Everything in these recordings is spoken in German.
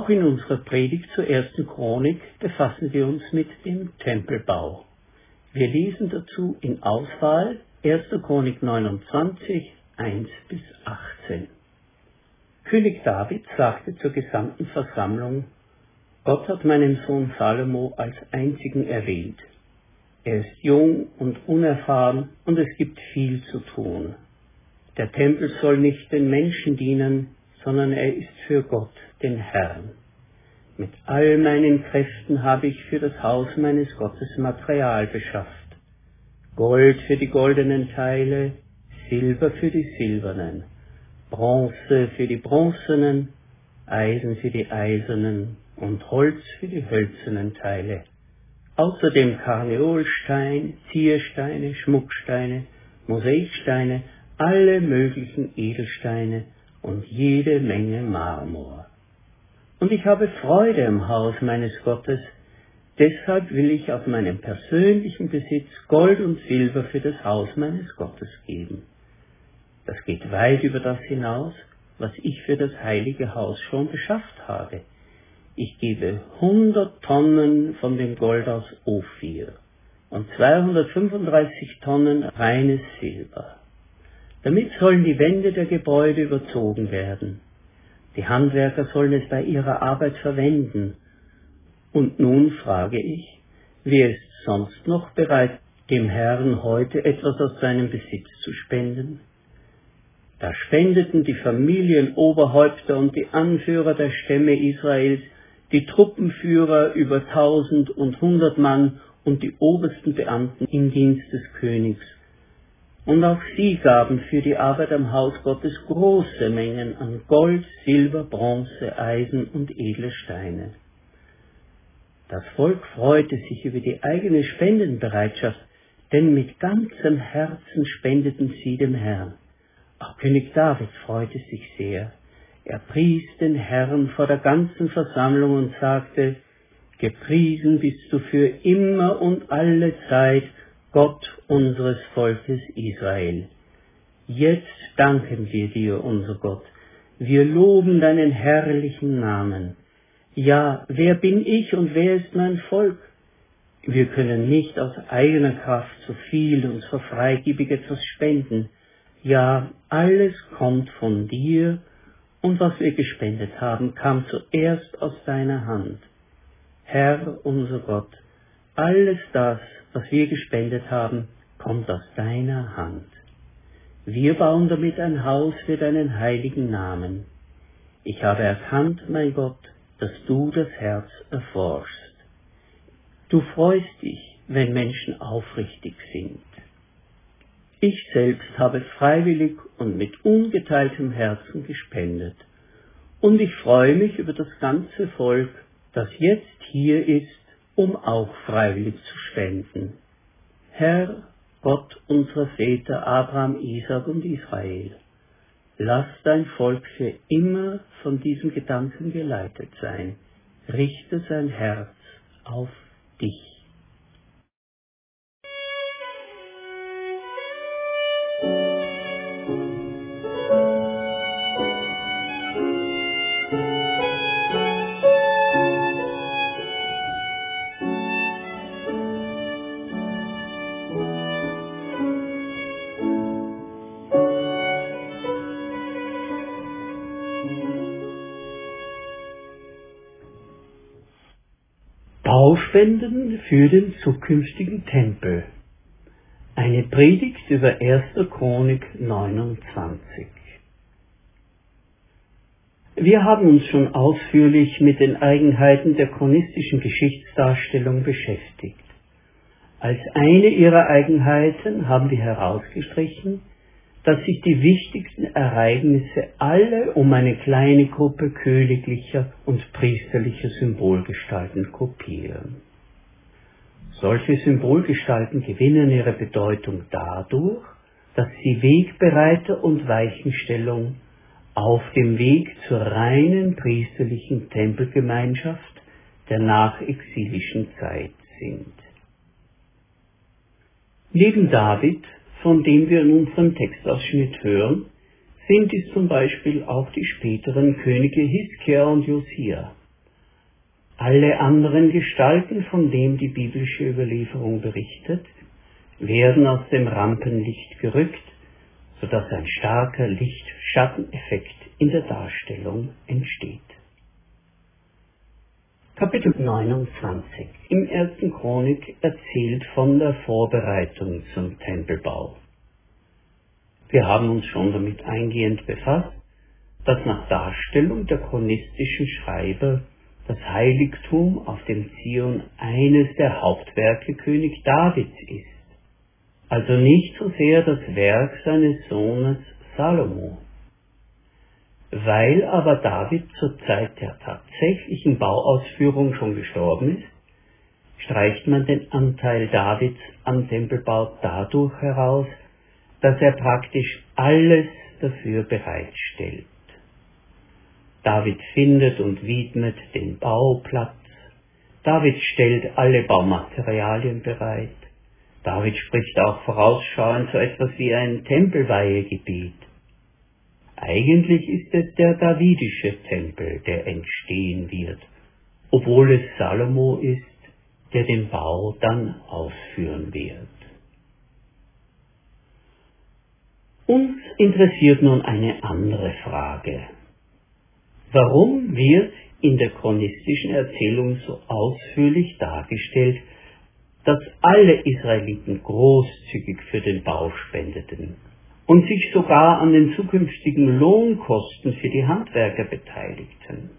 Auch in unserer Predigt zur ersten Chronik befassen wir uns mit dem Tempelbau. Wir lesen dazu in Auswahl 1. Chronik 29, 1 bis 18. König David sagte zur gesamten Versammlung, Gott hat meinen Sohn Salomo als einzigen erwählt. Er ist jung und unerfahren und es gibt viel zu tun. Der Tempel soll nicht den Menschen dienen, sondern er ist für Gott, den Herrn. Mit all meinen Kräften habe ich für das Haus meines Gottes Material beschafft. Gold für die goldenen Teile, Silber für die silbernen, Bronze für die bronzenen, Eisen für die eisernen und Holz für die hölzernen Teile. Außerdem Karneolstein, Ziersteine, Schmucksteine, Mosaiksteine, alle möglichen Edelsteine und jede Menge Marmor. Und ich habe Freude im Haus meines Gottes, deshalb will ich aus meinem persönlichen Besitz Gold und Silber für das Haus meines Gottes geben. Das geht weit über das hinaus, was ich für das heilige Haus schon beschafft habe. Ich gebe 100 Tonnen von dem Gold aus Ophir und 235 Tonnen reines Silber. Damit sollen die Wände der Gebäude überzogen werden. Die Handwerker sollen es bei ihrer Arbeit verwenden. Und nun frage ich, wer ist sonst noch bereit, dem Herrn heute etwas aus seinem Besitz zu spenden? Da spendeten die Familienoberhäupter und die Anführer der Stämme Israels, die Truppenführer über tausend und hundert Mann und die obersten Beamten im Dienst des Königs und auch sie gaben für die Arbeit am Haus Gottes große Mengen an Gold, Silber, Bronze, Eisen und edle Steine. Das Volk freute sich über die eigene Spendenbereitschaft, denn mit ganzem Herzen spendeten sie dem Herrn. Auch König David freute sich sehr. Er pries den Herrn vor der ganzen Versammlung und sagte, Gepriesen bist du für immer und alle Zeit, Gott unseres Volkes Israel. Jetzt danken wir dir, unser Gott. Wir loben deinen herrlichen Namen. Ja, wer bin ich und wer ist mein Volk? Wir können nicht aus eigener Kraft so viel und so freigebig etwas spenden. Ja, alles kommt von dir, und was wir gespendet haben, kam zuerst aus deiner Hand. Herr unser Gott, alles das, was wir gespendet haben, kommt aus deiner Hand. Wir bauen damit ein Haus für deinen heiligen Namen. Ich habe erkannt, mein Gott, dass du das Herz erforschst. Du freust dich, wenn Menschen aufrichtig sind. Ich selbst habe freiwillig und mit ungeteiltem Herzen gespendet. Und ich freue mich über das ganze Volk, das jetzt hier ist um auch freiwillig zu spenden. Herr, Gott unserer Väter Abraham, Isaac und Israel, lass dein Volk für immer von diesem Gedanken geleitet sein. Richte sein Herz auf dich. Aufwenden für den zukünftigen Tempel. Eine Predigt über 1. Chronik 29. Wir haben uns schon ausführlich mit den Eigenheiten der chronistischen Geschichtsdarstellung beschäftigt. Als eine ihrer Eigenheiten haben wir herausgestrichen, dass sich die wichtigsten Ereignisse alle um eine kleine Gruppe königlicher und priesterlicher Symbolgestalten kopieren. Solche Symbolgestalten gewinnen ihre Bedeutung dadurch, dass sie Wegbereiter und Weichenstellung auf dem Weg zur reinen priesterlichen Tempelgemeinschaft der nachexilischen Zeit sind. Neben David von dem wir in unserem Textausschnitt hören, sind dies zum Beispiel auch die späteren Könige Hiskia und Josia. alle anderen Gestalten, von dem die biblische Überlieferung berichtet, werden aus dem Rampenlicht gerückt, sodass ein starker Licht-Schatteneffekt in der Darstellung entsteht. Kapitel 29 Im ersten Chronik erzählt von der Vorbereitung zum Tempelbau. Wir haben uns schon damit eingehend befasst, dass nach Darstellung der chronistischen Schreiber das Heiligtum auf dem Zion eines der Hauptwerke König Davids ist, also nicht so sehr das Werk seines Sohnes Salomo. Weil aber David zur Zeit der tatsächlichen Bauausführung schon gestorben ist, streicht man den Anteil Davids am Tempelbau dadurch heraus, dass er praktisch alles dafür bereitstellt. David findet und widmet den Bauplatz. David stellt alle Baumaterialien bereit. David spricht auch vorausschauend so etwas wie ein Tempelweihegebiet. Eigentlich ist es der davidische Tempel, der entstehen wird, obwohl es Salomo ist, der den Bau dann ausführen wird. Uns interessiert nun eine andere Frage. Warum wird in der chronistischen Erzählung so ausführlich dargestellt, dass alle Israeliten großzügig für den Bau spendeten und sich sogar an den zukünftigen Lohnkosten für die Handwerker beteiligten?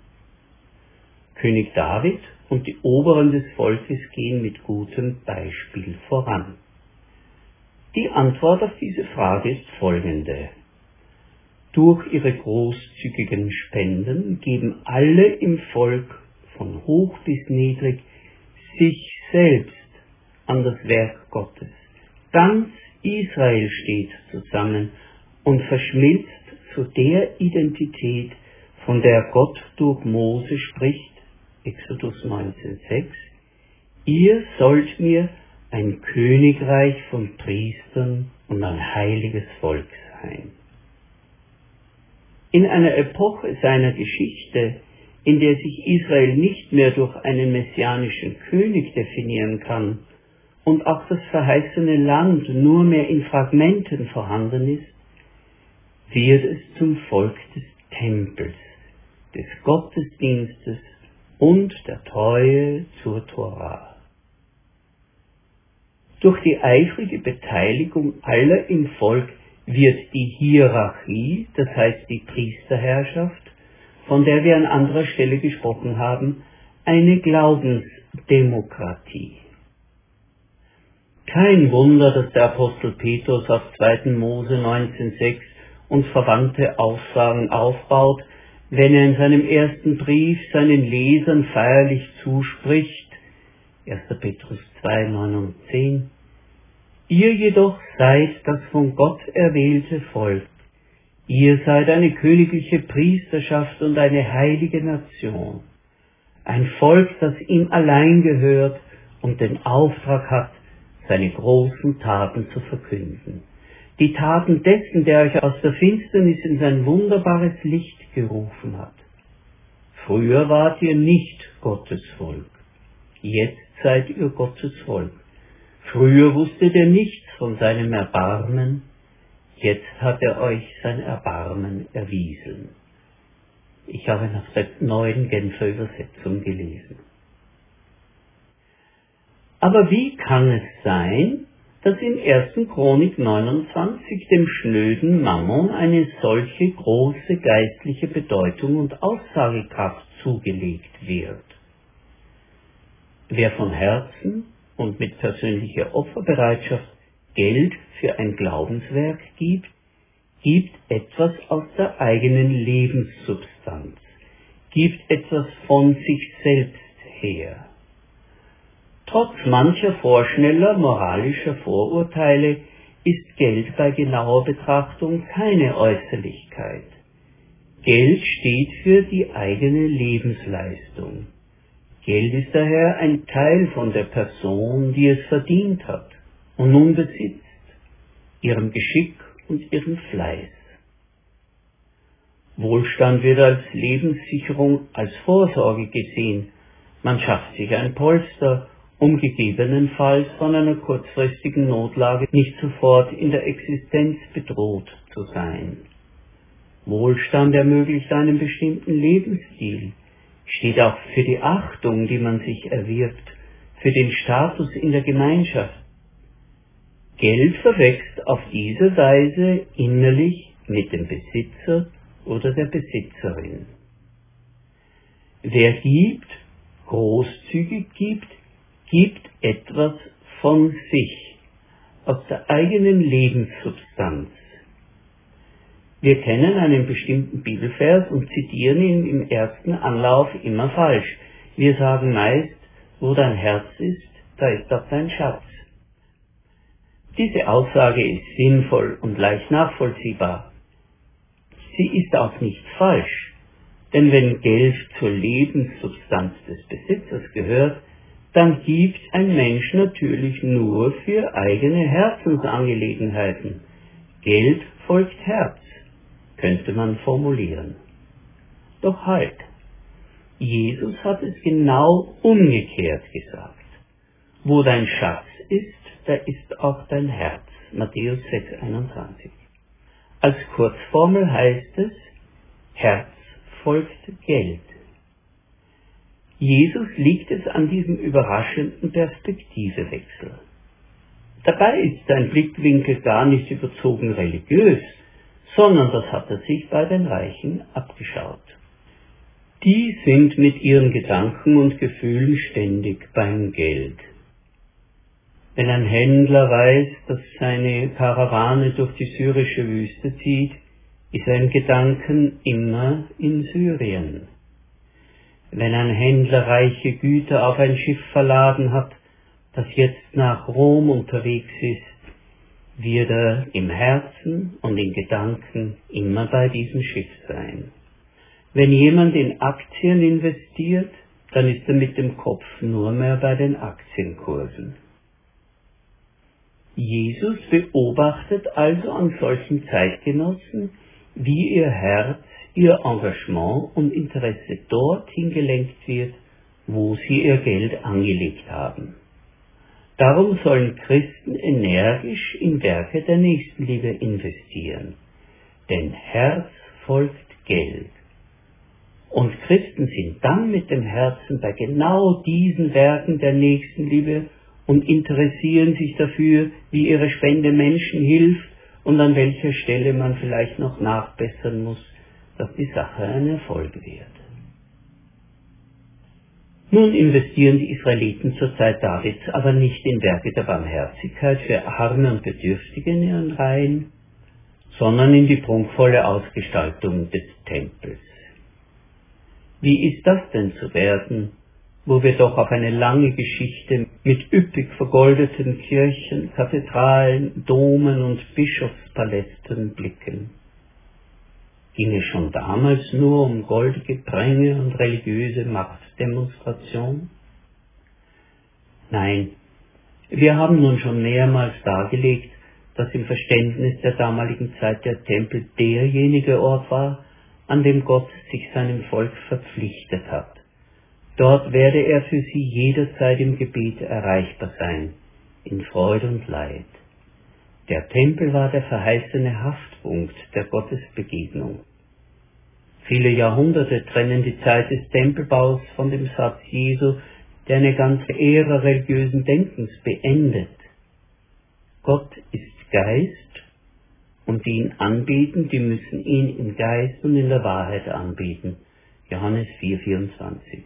König David und die Oberen des Volkes gehen mit gutem Beispiel voran. Die Antwort auf diese Frage ist folgende. Durch ihre großzügigen Spenden geben alle im Volk von hoch bis niedrig sich selbst an das Werk Gottes. Ganz Israel steht zusammen und verschmilzt zu der Identität, von der Gott durch Mose spricht, Exodus 19,6, ihr sollt mir ein Königreich von Priestern und ein heiliges Volk sein. In einer Epoche seiner Geschichte, in der sich Israel nicht mehr durch einen messianischen König definieren kann und auch das verheißene Land nur mehr in Fragmenten vorhanden ist, wird es zum Volk des Tempels, des Gottesdienstes und der Treue zur Torah. Durch die eifrige Beteiligung aller im Volk wird die Hierarchie, das heißt die Priesterherrschaft, von der wir an anderer Stelle gesprochen haben, eine Glaubensdemokratie. Kein Wunder, dass der Apostel Petrus auf 2. Mose 19,6 und verwandte Aussagen aufbaut, wenn er in seinem ersten Brief seinen Lesern feierlich zuspricht, 1. Petrus 2, 9 und 10. Ihr jedoch seid das von Gott erwählte Volk. Ihr seid eine königliche Priesterschaft und eine heilige Nation. Ein Volk, das ihm allein gehört und den Auftrag hat, seine großen Taten zu verkünden. Die Taten dessen, der euch aus der Finsternis in sein wunderbares Licht gerufen hat. Früher wart ihr nicht Gottes Volk. Jetzt seid ihr Gottes Volk. Früher wusstet ihr nichts von seinem Erbarmen, jetzt hat er euch sein Erbarmen erwiesen. Ich habe nach der neuen Genfer Übersetzung gelesen. Aber wie kann es sein, dass in 1. Chronik 29 dem schnöden Mammon eine solche große geistliche Bedeutung und Aussagekraft zugelegt wird? Wer von Herzen und mit persönlicher Opferbereitschaft Geld für ein Glaubenswerk gibt, gibt etwas aus der eigenen Lebenssubstanz, gibt etwas von sich selbst her. Trotz mancher vorschneller moralischer Vorurteile ist Geld bei genauer Betrachtung keine Äußerlichkeit. Geld steht für die eigene Lebensleistung. Geld ist daher ein Teil von der Person, die es verdient hat und nun besitzt, ihrem Geschick und ihrem Fleiß. Wohlstand wird als Lebenssicherung, als Vorsorge gesehen, Man schafft sich ein Polster, um gegebenenfalls von einer kurzfristigen Notlage nicht sofort in der Existenz bedroht zu sein. Wohlstand ermöglicht einen bestimmten Lebensstil, steht auch für die Achtung, die man sich erwirbt, für den Status in der Gemeinschaft. Geld verwächst auf diese Weise innerlich mit dem Besitzer oder der Besitzerin. Wer gibt, großzügig gibt, gibt etwas von sich, aus der eigenen Lebenssubstanz. Wir kennen einen bestimmten Bibelvers und zitieren ihn im ersten Anlauf immer falsch. Wir sagen meist, wo dein Herz ist, da ist auch dein Schatz. Diese Aussage ist sinnvoll und leicht nachvollziehbar. Sie ist auch nicht falsch, denn wenn Geld zur Lebenssubstanz des Besitzers gehört, dann gibt ein Mensch natürlich nur für eigene Herzensangelegenheiten. Geld folgt Herz könnte man formulieren. Doch halt, Jesus hat es genau umgekehrt gesagt. Wo dein Schatz ist, da ist auch dein Herz. Matthäus 6,21. Als Kurzformel heißt es, Herz folgt Geld. Jesus liegt es an diesem überraschenden Perspektivewechsel. Dabei ist sein Blickwinkel gar nicht überzogen religiös, sondern das hat er sich bei den Reichen abgeschaut. Die sind mit ihren Gedanken und Gefühlen ständig beim Geld. Wenn ein Händler weiß, dass seine Karawane durch die syrische Wüste zieht, ist sein Gedanken immer in Syrien. Wenn ein Händler reiche Güter auf ein Schiff verladen hat, das jetzt nach Rom unterwegs ist, wird er im Herzen und in Gedanken immer bei diesem Schiff sein. Wenn jemand in Aktien investiert, dann ist er mit dem Kopf nur mehr bei den Aktienkursen. Jesus beobachtet also an solchen Zeitgenossen, wie ihr Herz, ihr Engagement und Interesse dorthin gelenkt wird, wo sie ihr Geld angelegt haben. Darum sollen Christen energisch in Werke der Nächstenliebe investieren. Denn Herz folgt Geld. Und Christen sind dann mit dem Herzen bei genau diesen Werken der Nächstenliebe und interessieren sich dafür, wie ihre Spende Menschen hilft und an welcher Stelle man vielleicht noch nachbessern muss, dass die Sache ein Erfolg wird. Nun investieren die Israeliten zur Zeit Davids aber nicht in Werke der Barmherzigkeit für Arme und Bedürftige in ihren Reihen, sondern in die prunkvolle Ausgestaltung des Tempels. Wie ist das denn zu werden, wo wir doch auf eine lange Geschichte mit üppig vergoldeten Kirchen, Kathedralen, Domen und Bischofspalästen blicken? Ging es schon damals nur um goldige Pränge und religiöse Machtdemonstration? Nein, wir haben nun schon mehrmals dargelegt, dass im Verständnis der damaligen Zeit der Tempel derjenige Ort war, an dem Gott sich seinem Volk verpflichtet hat. Dort werde er für sie jederzeit im Gebet erreichbar sein, in Freude und Leid. Der Tempel war der verheißene Haftpunkt der Gottesbegegnung. Viele Jahrhunderte trennen die Zeit des Tempelbaus von dem Satz Jesu, der eine ganze Ära religiösen Denkens beendet. Gott ist Geist und die ihn anbeten, die müssen ihn im Geist und in der Wahrheit anbeten. Johannes 4,24.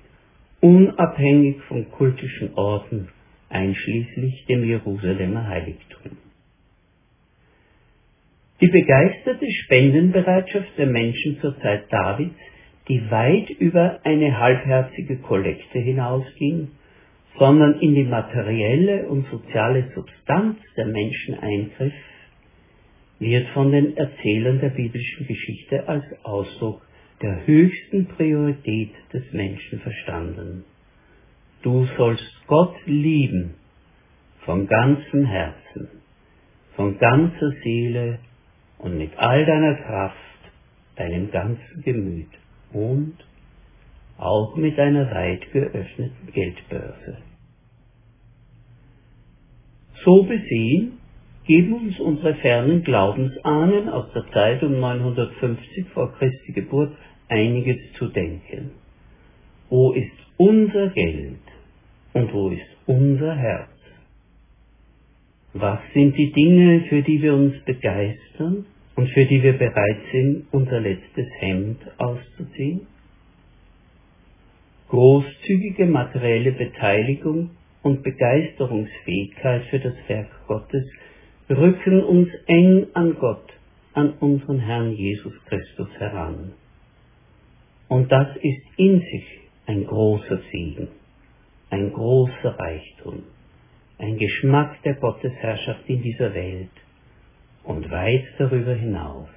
Unabhängig von kultischen Orten, einschließlich dem Jerusalemer Heiligtum. Die begeisterte Spendenbereitschaft der Menschen zur Zeit Davids, die weit über eine halbherzige Kollekte hinausging, sondern in die materielle und soziale Substanz der Menschen eingriff, wird von den Erzählern der biblischen Geschichte als Ausdruck der höchsten Priorität des Menschen verstanden. Du sollst Gott lieben von ganzem Herzen, von ganzer Seele und mit all deiner Kraft, deinem ganzen Gemüt und auch mit einer weit geöffneten Geldbörse. So besehen geben uns unsere fernen Glaubensahnen aus der Zeit um 950 vor Christi Geburt einiges zu denken. Wo ist unser Geld und wo ist unser Herz? Was sind die Dinge, für die wir uns begeistern und für die wir bereit sind, unser letztes Hemd auszuziehen? Großzügige materielle Beteiligung und Begeisterungsfähigkeit für das Werk Gottes rücken uns eng an Gott, an unseren Herrn Jesus Christus heran. Und das ist in sich ein großer Segen, ein großer Reichtum, ein Geschmack der Gottesherrschaft in dieser Welt und weit darüber hinaus.